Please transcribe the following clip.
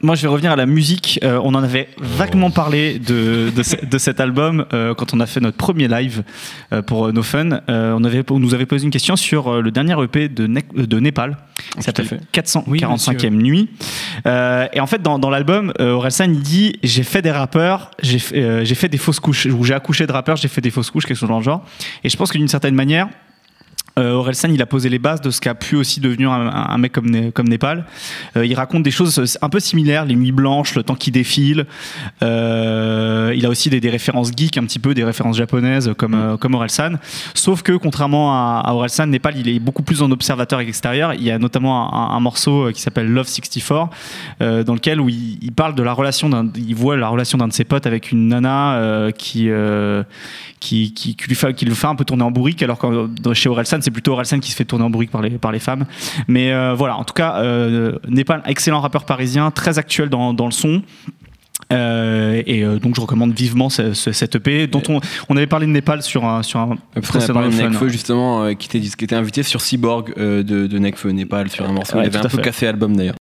Moi, je vais revenir à la musique. Euh, on en avait vaguement parlé de, de, ce- de cet album euh, quand on a fait notre premier live euh, pour euh, No Fun. Euh, on, avait, on nous avait posé une question sur euh, le dernier EP de, Ne- de Népal, qui s'appelle fait. 445e Nuit. Euh, et en fait, dans, dans l'album, euh, Orelsan, il dit J'ai fait des rappeurs, j'ai fait, euh, j'ai fait des fausses couches, ou j'ai accouché de rappeurs, j'ai fait des fausses couches, quelque chose dans le genre. Et je pense que d'une certaine manière, Orelsan, il a posé les bases de ce qu'a pu aussi devenir un, un mec comme, Né- comme Népal. Euh, il raconte des choses un peu similaires, les nuits blanches, le temps qui défile. Euh, il a aussi des, des références geeks, un petit peu des références japonaises comme, euh, comme Orelsan. Sauf que contrairement à, à Orelsan, Népal, il est beaucoup plus en observateur extérieur. Il y a notamment un, un morceau euh, qui s'appelle Love 64, euh, dans lequel où il, il parle de la relation d'un, il voit la relation d'un de ses potes avec une nana euh, qui, euh, qui, qui, qui lui fait, qui le fait un peu tourner en bourrique, alors que chez Orelsan, c'est plutôt Orelsan qui se fait tourner en bourrique par les, par les femmes. Mais euh, voilà, en tout cas, euh, Népal, excellent rappeur parisien, très actuel dans, dans le son. Euh, et euh, donc je recommande vivement ce, ce- cette EP dont on, on avait parlé de Népal sur un, sur un précédent. Nekfeu justement, euh, qui, était, qui était invité sur Cyborg de, de Nekfeu Népal sur un morceau. Ouais, il avait un peu fait. cassé l'album d'ailleurs.